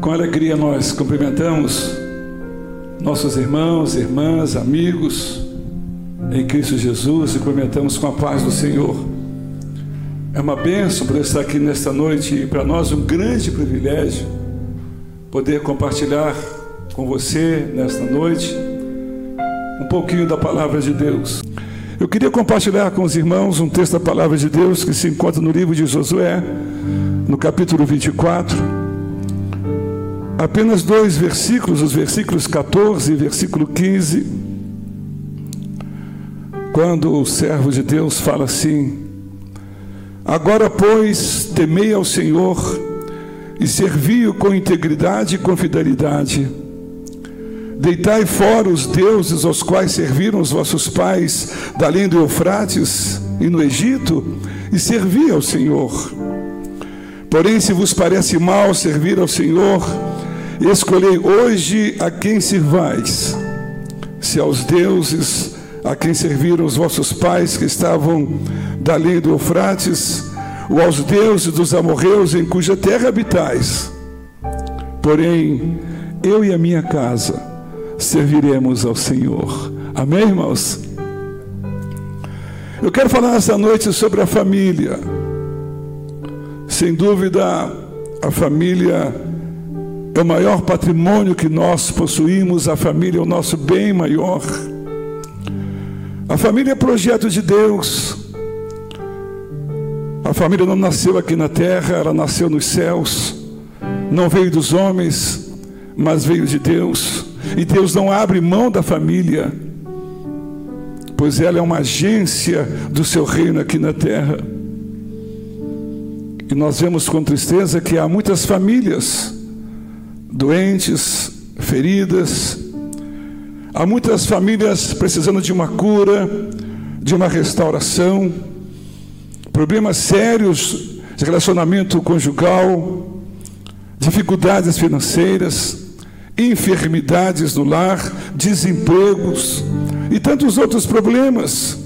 Com alegria nós cumprimentamos nossos irmãos, irmãs, amigos em Cristo Jesus e cumprimentamos com a paz do Senhor. É uma bênção poder estar aqui nesta noite e para nós um grande privilégio poder compartilhar com você nesta noite um pouquinho da palavra de Deus. Eu queria compartilhar com os irmãos um texto da palavra de Deus que se encontra no livro de Josué, no capítulo 24 apenas dois versículos, os versículos 14 e versículo 15, quando o servo de Deus fala assim: Agora, pois, temei ao Senhor e servi-o com integridade e com fidelidade. Deitai fora os deuses aos quais serviram os vossos pais da além do Eufrates e no Egito, e servi ao Senhor. Porém, se vos parece mal servir ao Senhor, Escolhei hoje a quem servais, se aos deuses a quem serviram os vossos pais que estavam dali do Eufrates, ou aos deuses dos amorreus em cuja terra habitais. Porém, eu e a minha casa serviremos ao Senhor. Amém, irmãos? Eu quero falar essa noite sobre a família. Sem dúvida, a família é o maior patrimônio que nós possuímos, a família é o nosso bem maior. A família é projeto de Deus. A família não nasceu aqui na terra, ela nasceu nos céus. Não veio dos homens, mas veio de Deus. E Deus não abre mão da família, pois ela é uma agência do seu reino aqui na terra. E nós vemos com tristeza que há muitas famílias doentes, feridas. Há muitas famílias precisando de uma cura, de uma restauração, problemas sérios de relacionamento conjugal, dificuldades financeiras, enfermidades no lar, desempregos e tantos outros problemas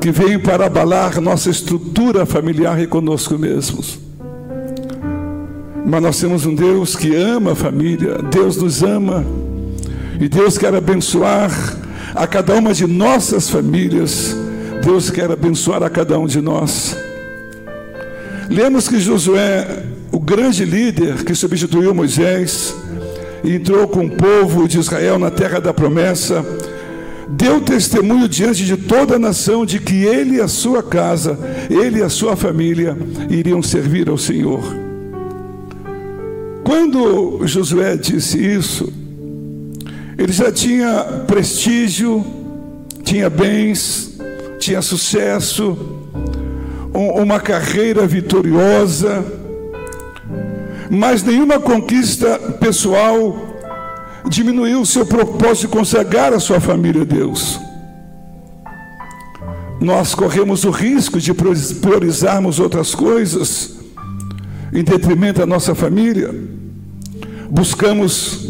que vêm para abalar nossa estrutura familiar e conosco mesmos. Mas nós temos um Deus que ama a família, Deus nos ama, e Deus quer abençoar a cada uma de nossas famílias, Deus quer abençoar a cada um de nós. Lemos que Josué, o grande líder que substituiu Moisés, e entrou com o povo de Israel na terra da promessa, deu testemunho diante de toda a nação de que ele e a sua casa, ele e a sua família iriam servir ao Senhor. Quando Josué disse isso, ele já tinha prestígio, tinha bens, tinha sucesso, uma carreira vitoriosa, mas nenhuma conquista pessoal diminuiu o seu propósito de consagrar a sua família a Deus. Nós corremos o risco de priorizarmos outras coisas em detrimento da nossa família buscamos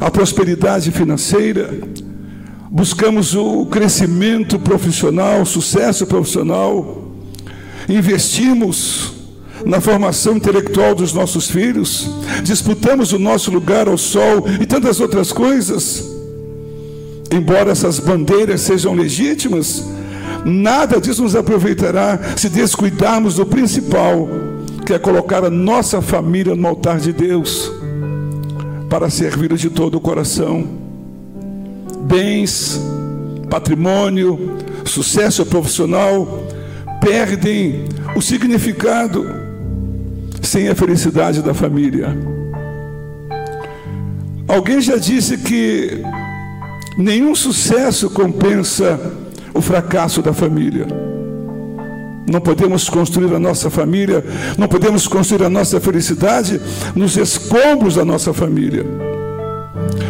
a prosperidade financeira, buscamos o crescimento profissional, sucesso profissional, investimos na formação intelectual dos nossos filhos, disputamos o nosso lugar ao sol e tantas outras coisas. Embora essas bandeiras sejam legítimas, nada disso nos aproveitará se descuidarmos do principal, que é colocar a nossa família no altar de Deus para servir de todo o coração. Bens, patrimônio, sucesso profissional perdem o significado sem a felicidade da família. Alguém já disse que nenhum sucesso compensa o fracasso da família. Não podemos construir a nossa família, não podemos construir a nossa felicidade nos escombros da nossa família.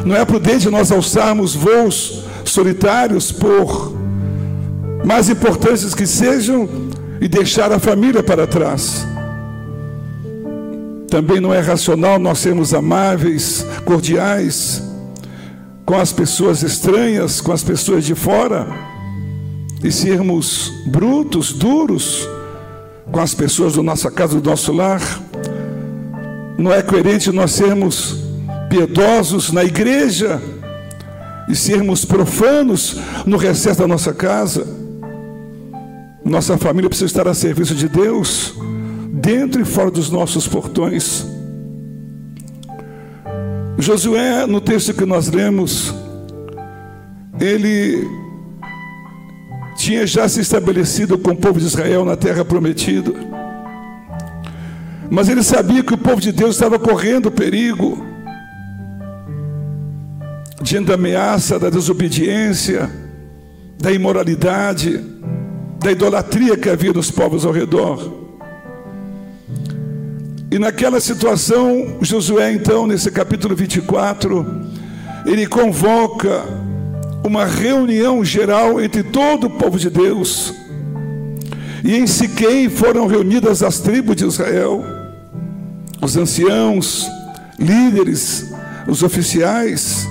Não é prudente nós alçarmos voos solitários por mais importantes que sejam e deixar a família para trás. Também não é racional nós sermos amáveis, cordiais com as pessoas estranhas, com as pessoas de fora e sermos brutos, duros com as pessoas da nossa casa, do nosso lar. Não é coerente nós sermos piedosos na igreja e sermos profanos no recesso da nossa casa. Nossa família precisa estar a serviço de Deus, dentro e fora dos nossos portões. Josué, no texto que nós lemos, ele tinha já se estabelecido com o povo de Israel na terra prometida. Mas ele sabia que o povo de Deus estava correndo perigo diante da ameaça da desobediência, da imoralidade, da idolatria que havia nos povos ao redor. E naquela situação, Josué, então, nesse capítulo 24, ele convoca uma reunião geral entre todo o povo de Deus. E em Siquém foram reunidas as tribos de Israel, os anciãos, líderes, os oficiais.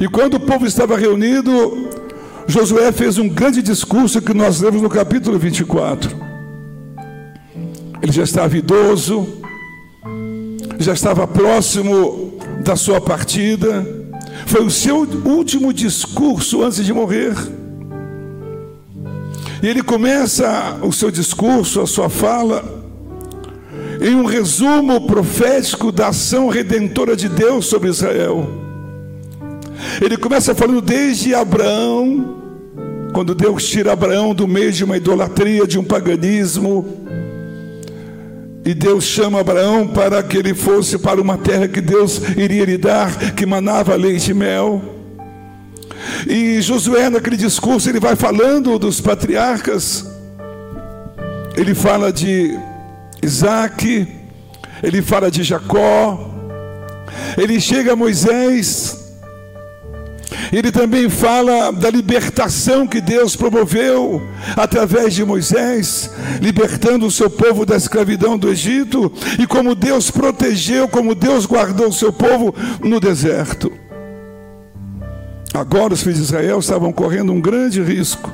E quando o povo estava reunido, Josué fez um grande discurso que nós lemos no capítulo 24. Ele já estava idoso, já estava próximo da sua partida. Foi o seu último discurso antes de morrer. E ele começa o seu discurso, a sua fala, em um resumo profético da ação redentora de Deus sobre Israel. Ele começa falando desde Abraão, quando Deus tira Abraão do meio de uma idolatria, de um paganismo, e Deus chama Abraão para que ele fosse para uma terra que Deus iria lhe dar, que manava leite e mel. E Josué, naquele discurso, ele vai falando dos patriarcas, ele fala de Isaac, ele fala de Jacó, ele chega a Moisés, ele também fala da libertação que Deus promoveu através de Moisés, libertando o seu povo da escravidão do Egito, e como Deus protegeu, como Deus guardou o seu povo no deserto. Agora os filhos de Israel estavam correndo um grande risco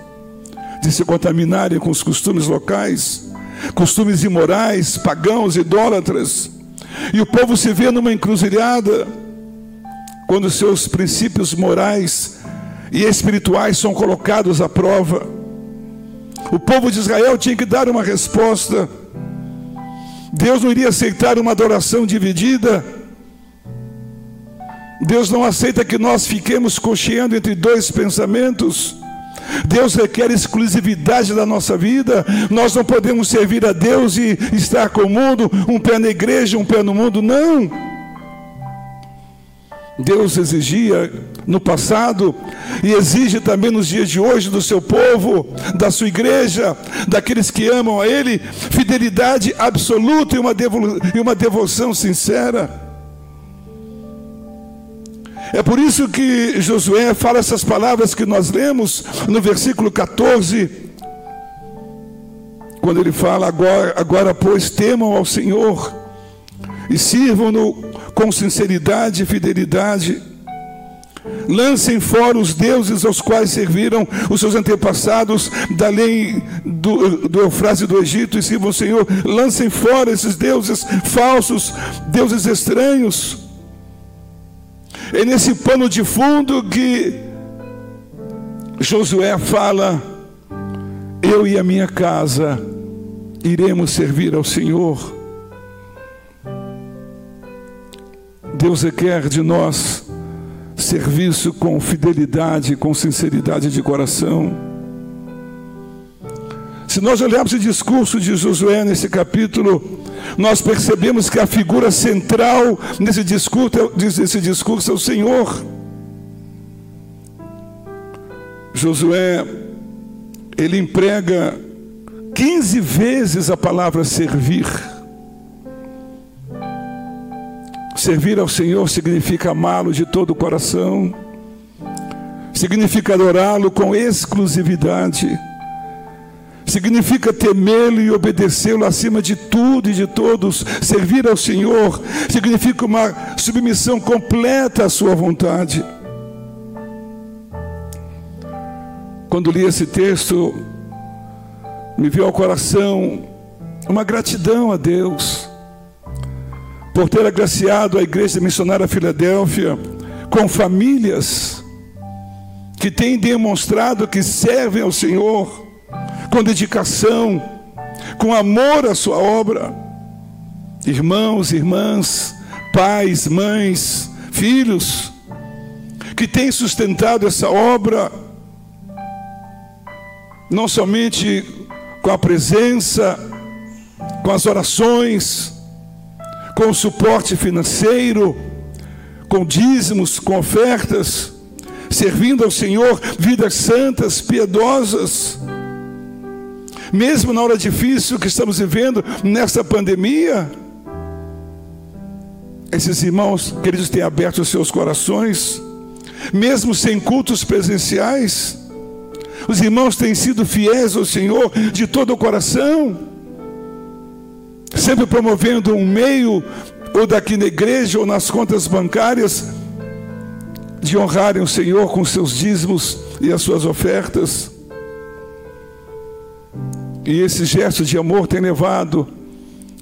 de se contaminarem com os costumes locais, costumes imorais, pagãos, idólatras. E o povo se vê numa encruzilhada quando seus princípios morais e espirituais são colocados à prova. O povo de Israel tinha que dar uma resposta. Deus não iria aceitar uma adoração dividida. Deus não aceita que nós fiquemos cocheando entre dois pensamentos. Deus requer exclusividade da nossa vida. Nós não podemos servir a Deus e estar com o mundo, um pé na igreja, um pé no mundo. Não. Deus exigia no passado e exige também nos dias de hoje do seu povo, da sua igreja, daqueles que amam a Ele, fidelidade absoluta e uma, devo e uma devoção sincera. É por isso que Josué fala essas palavras que nós lemos no versículo 14, quando ele fala: Agora, agora pois, temam ao Senhor e sirvam-no com sinceridade e fidelidade. Lancem fora os deuses aos quais serviram os seus antepassados da lei do, do Eufrase do Egito e sirvam o Senhor. Lancem fora esses deuses falsos, deuses estranhos. É nesse pano de fundo que Josué fala: Eu e a minha casa iremos servir ao Senhor. Deus requer de nós serviço com fidelidade, com sinceridade de coração. Se nós olharmos o discurso de Josué nesse capítulo, nós percebemos que a figura central nesse discurso, nesse discurso é o Senhor. Josué, ele emprega 15 vezes a palavra servir. Servir ao Senhor significa amá-lo de todo o coração, significa adorá-lo com exclusividade, significa temê-lo e obedecê-lo acima de tudo e de todos. Servir ao Senhor significa uma submissão completa à Sua vontade. Quando li esse texto, me veio ao coração uma gratidão a Deus por ter agraciado a Igreja Missionária Filadélfia com famílias que têm demonstrado que servem ao Senhor com dedicação, com amor à sua obra. Irmãos, irmãs, pais, mães, filhos, que têm sustentado essa obra, não somente com a presença, com as orações, com suporte financeiro, com dízimos, com ofertas, servindo ao Senhor vidas santas, piedosas. Mesmo na hora difícil que estamos vivendo nessa pandemia, esses irmãos queridos têm aberto os seus corações, mesmo sem cultos presenciais, os irmãos têm sido fiéis ao Senhor de todo o coração sempre promovendo um meio, ou daqui na igreja, ou nas contas bancárias, de honrarem o Senhor com seus dízimos e as suas ofertas. E esse gesto de amor tem levado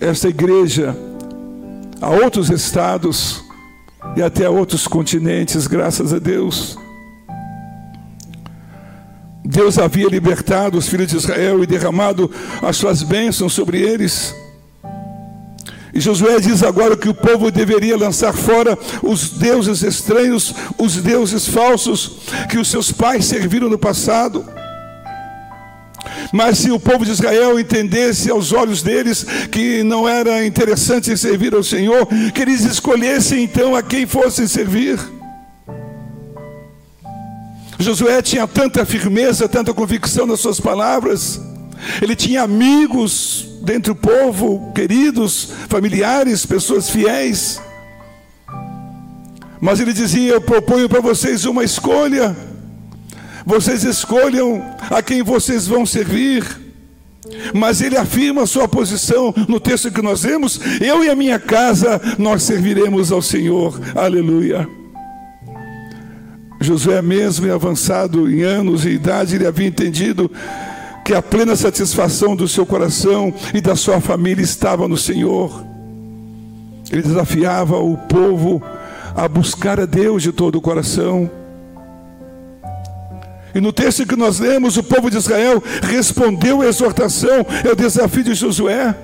esta igreja a outros estados e até a outros continentes, graças a Deus. Deus havia libertado os filhos de Israel e derramado as suas bênçãos sobre eles. E Josué diz agora que o povo deveria lançar fora os deuses estranhos, os deuses falsos que os seus pais serviram no passado. Mas se o povo de Israel entendesse aos olhos deles que não era interessante servir ao Senhor, que eles escolhessem então a quem fossem servir. Josué tinha tanta firmeza, tanta convicção nas suas palavras, ele tinha amigos dentre o povo, queridos, familiares, pessoas fiéis. Mas ele dizia: Eu proponho para vocês uma escolha. Vocês escolham a quem vocês vão servir. Mas ele afirma a sua posição no texto que nós lemos: Eu e a minha casa, nós serviremos ao Senhor. Aleluia. Josué, mesmo avançado em anos e idade, ele havia entendido que a plena satisfação do seu coração e da sua família estava no Senhor. Ele desafiava o povo a buscar a Deus de todo o coração. E no texto que nós lemos, o povo de Israel respondeu à exortação, é o desafio de Josué,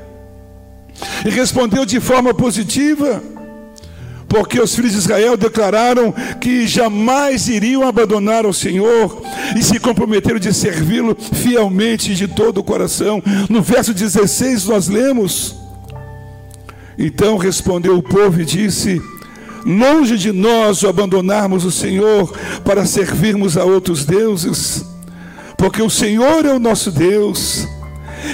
e respondeu de forma positiva porque os filhos de Israel declararam que jamais iriam abandonar o Senhor e se comprometeram de servi-lo fielmente de todo o coração. No verso 16 nós lemos: Então respondeu o povo e disse: Longe de nós o abandonarmos o Senhor para servirmos a outros deuses, porque o Senhor é o nosso Deus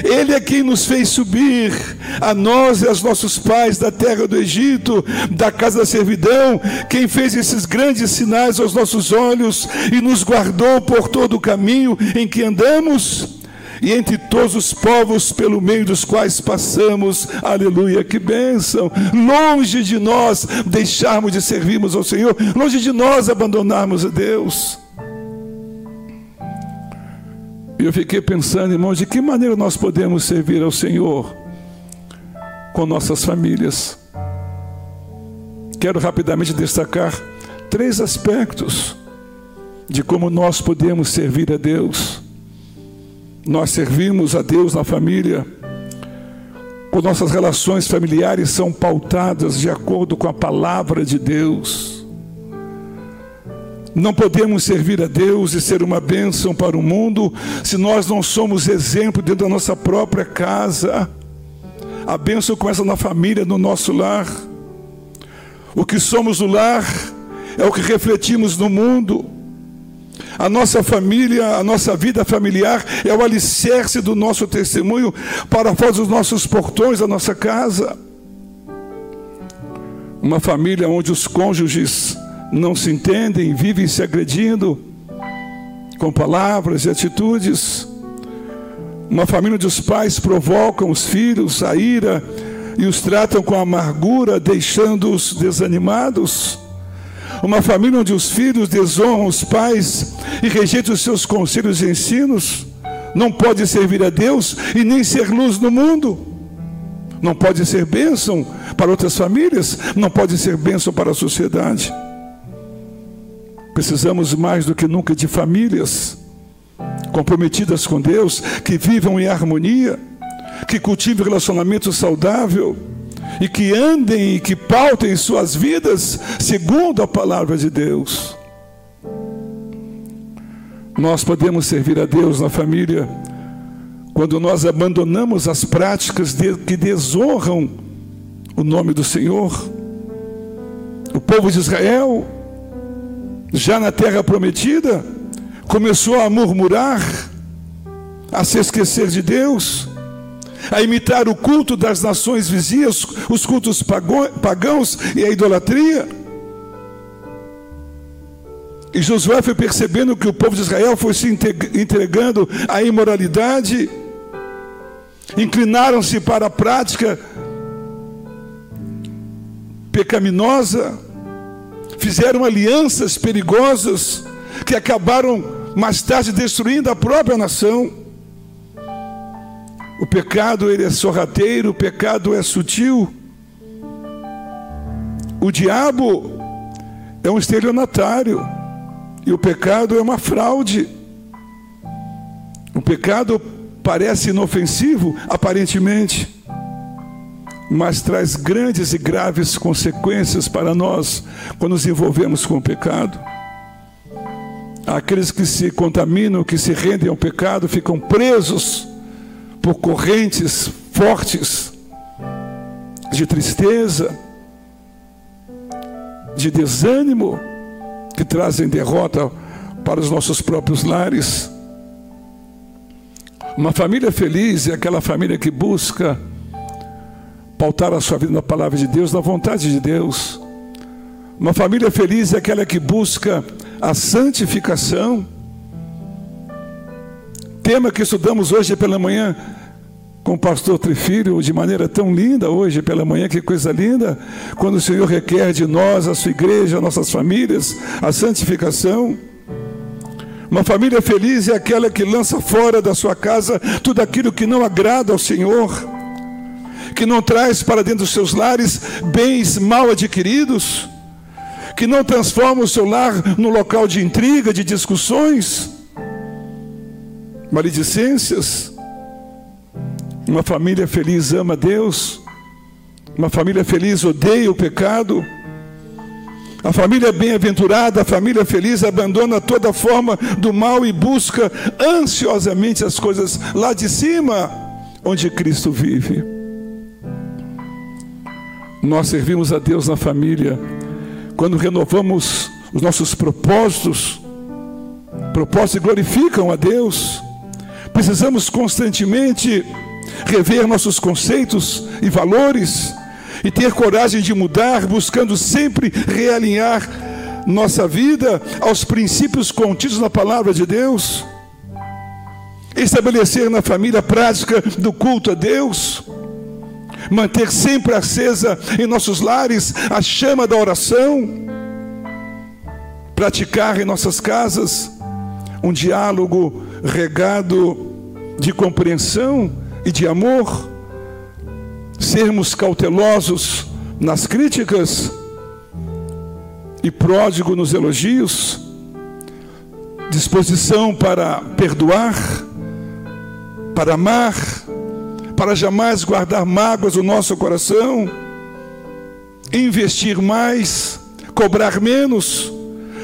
ele é quem nos fez subir, a nós e aos nossos pais da terra do Egito, da casa da servidão, quem fez esses grandes sinais aos nossos olhos e nos guardou por todo o caminho em que andamos e entre todos os povos pelo meio dos quais passamos. Aleluia, que bênção! Longe de nós deixarmos de servirmos ao Senhor, longe de nós abandonarmos a Deus. Eu fiquei pensando, irmãos, de que maneira nós podemos servir ao Senhor com nossas famílias. Quero rapidamente destacar três aspectos de como nós podemos servir a Deus. Nós servimos a Deus na família, quando nossas relações familiares são pautadas de acordo com a palavra de Deus. Não podemos servir a Deus e ser uma bênção para o mundo se nós não somos exemplo dentro da nossa própria casa. A bênção começa na família, no nosso lar. O que somos no lar é o que refletimos no mundo. A nossa família, a nossa vida familiar é o alicerce do nosso testemunho para fora dos nossos portões da nossa casa. Uma família onde os cônjuges não se entendem, vivem se agredindo com palavras e atitudes. Uma família onde os pais provocam os filhos a ira e os tratam com amargura, deixando-os desanimados. Uma família onde os filhos desonram os pais e rejeitam os seus conselhos e ensinos, não pode servir a Deus e nem ser luz no mundo. não pode ser bênção para outras famílias, não pode ser bênção para a sociedade. Precisamos mais do que nunca de famílias comprometidas com Deus, que vivam em harmonia, que cultivem relacionamento saudável e que andem e que pautem suas vidas segundo a palavra de Deus. Nós podemos servir a Deus na família quando nós abandonamos as práticas que desonram o nome do Senhor. O povo de Israel, já na terra prometida, começou a murmurar, a se esquecer de Deus, a imitar o culto das nações vizinhas, os cultos pagãos e a idolatria. E Josué foi percebendo que o povo de Israel foi se entregando à imoralidade, inclinaram-se para a prática pecaminosa, fizeram alianças perigosas que acabaram mais tarde destruindo a própria nação. O pecado ele é sorrateiro, o pecado é sutil. O diabo é um estelionatário. E o pecado é uma fraude. O pecado parece inofensivo, aparentemente, mas traz grandes e graves consequências para nós quando nos envolvemos com o pecado. Aqueles que se contaminam, que se rendem ao pecado, ficam presos por correntes fortes de tristeza, de desânimo que trazem derrota para os nossos próprios lares. Uma família feliz é aquela família que busca pautar a sua vida na palavra de Deus, na vontade de Deus. Uma família feliz é aquela que busca a santificação. Tema que estudamos hoje pela manhã com o pastor Trifilho de maneira tão linda hoje pela manhã, que coisa linda, quando o Senhor requer de nós, a sua igreja, nossas famílias, a santificação. Uma família feliz é aquela que lança fora da sua casa tudo aquilo que não agrada ao Senhor, que não traz para dentro dos seus lares bens mal adquiridos, que não transforma o seu lar num local de intriga, de discussões, maledicências. Uma família feliz ama Deus. Uma família feliz odeia o pecado. A família bem-aventurada, a família feliz, abandona toda forma do mal e busca ansiosamente as coisas lá de cima, onde Cristo vive. Nós servimos a Deus na família quando renovamos os nossos propósitos, propósitos que glorificam a Deus. Precisamos constantemente rever nossos conceitos e valores e ter coragem de mudar, buscando sempre realinhar nossa vida aos princípios contidos na palavra de Deus. Estabelecer na família a prática do culto a Deus. Manter sempre acesa em nossos lares a chama da oração. Praticar em nossas casas um diálogo regado de compreensão e de amor, sermos cautelosos nas críticas e pródigo nos elogios, disposição para perdoar, para amar, para jamais guardar mágoas no nosso coração, investir mais, cobrar menos,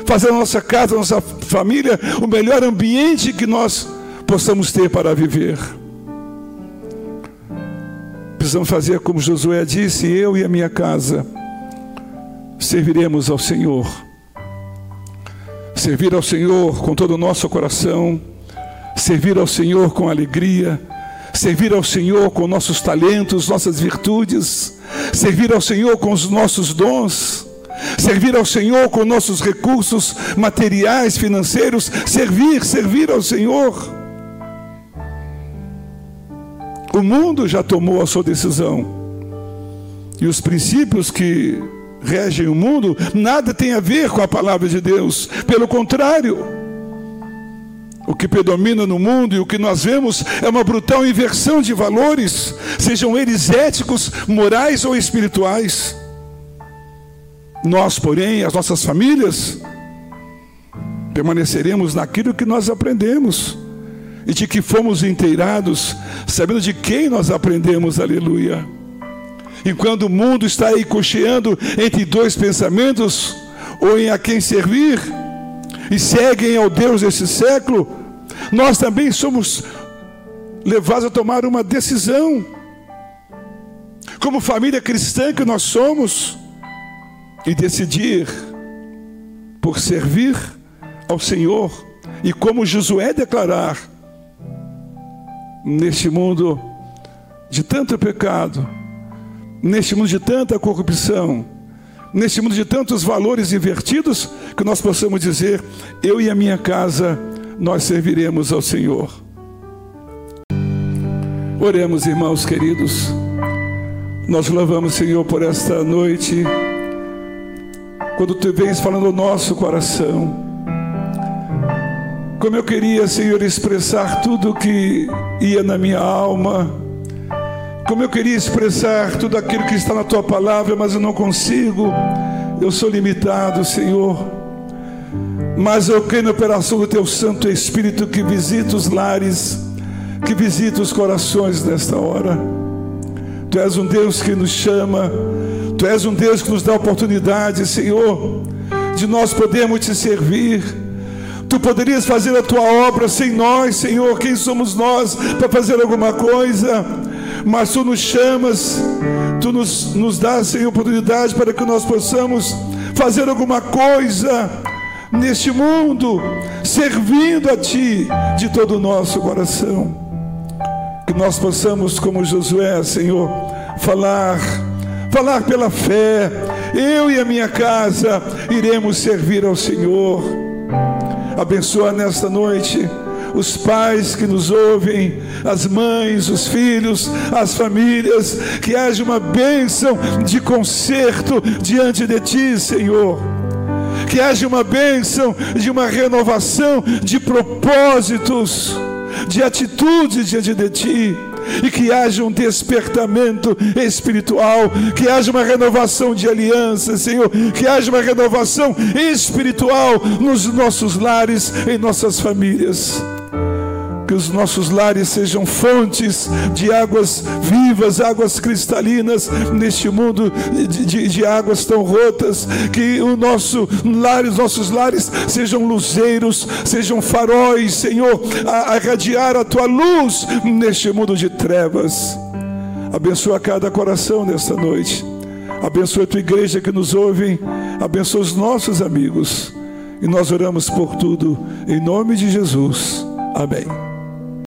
fazer a nossa casa, a nossa família o melhor ambiente que nós possamos ter para viver. Precisamos fazer como Josué disse: eu e a minha casa serviremos ao Senhor. Servir ao Senhor com todo o nosso coração, servir ao Senhor com alegria, servir ao Senhor com nossos talentos, nossas virtudes, servir ao Senhor com os nossos dons, servir ao Senhor com nossos recursos materiais, financeiros, servir, servir ao Senhor. O mundo já tomou a sua decisão. E os princípios que regem o mundo nada tem a ver com a palavra de Deus. Pelo contrário, O que predomina no mundo e o que nós vemos é uma brutal inversão de valores, sejam eles éticos, morais ou espirituais. Nós, porém, as nossas famílias, permaneceremos naquilo que nós aprendemos e de que fomos inteirados, sabendo de quem nós aprendemos, aleluia. E quando o mundo está aí cocheando entre dois pensamentos, ou em a quem servir, e seguem ao Deus desse século, nós também somos levados a tomar uma decisão. Como família cristã que nós somos, e decidir por servir ao Senhor, e como Josué declarar, neste mundo de tanto pecado, neste mundo de tanta corrupção, neste mundo de tantos valores invertidos, que nós possamos dizer: eu e a minha casa, nós serviremos ao Senhor. Oremos, irmãos queridos. Nós louvamos, Senhor, por esta noite. Quando tu vens falando o nosso coração. Como eu queria, Senhor, expressar tudo que ia na minha alma. Como eu queria expressar tudo aquilo que está na tua palavra, mas eu não consigo. Eu sou limitado, Senhor. Mas eu creio na operação do teu Santo Espírito que visita os lares, que visita os corações nesta hora. Tu és um Deus que nos chama, Tu és um Deus que nos dá oportunidade, Senhor, de nós podermos te servir Tu poderias fazer a tua obra sem nós, Senhor. Quem somos nós para fazer alguma coisa? Mas tu nos chamas, tu nos, nos dás, Senhor, oportunidade para que nós possamos fazer alguma coisa neste mundo, servindo a Ti de todo o nosso coração. Que nós possamos, como Josué, Senhor, falar, falar pela fé. Eu e a minha casa iremos servir ao Senhor. Abençoa nesta noite os pais que nos ouvem, as mães, os filhos, as famílias, que haja uma bênção de conserto diante de Ti, Senhor. Que haja uma bênção de uma renovação de propósitos, de atitudes diante de Ti. E que haja um despertamento espiritual, que haja uma renovação de aliança, Senhor, que haja uma renovação espiritual nos nossos lares, em nossas famílias que os nossos lares sejam fontes de águas vivas, águas cristalinas neste mundo de, de, de águas tão rotas, que o nosso lar, os nossos lares sejam luzeiros, sejam faróis, Senhor, a, a radiar a tua luz neste mundo de trevas. Abençoa cada coração nesta noite. Abençoa a tua igreja que nos ouve. Abençoa os nossos amigos. E nós oramos por tudo em nome de Jesus. Amém.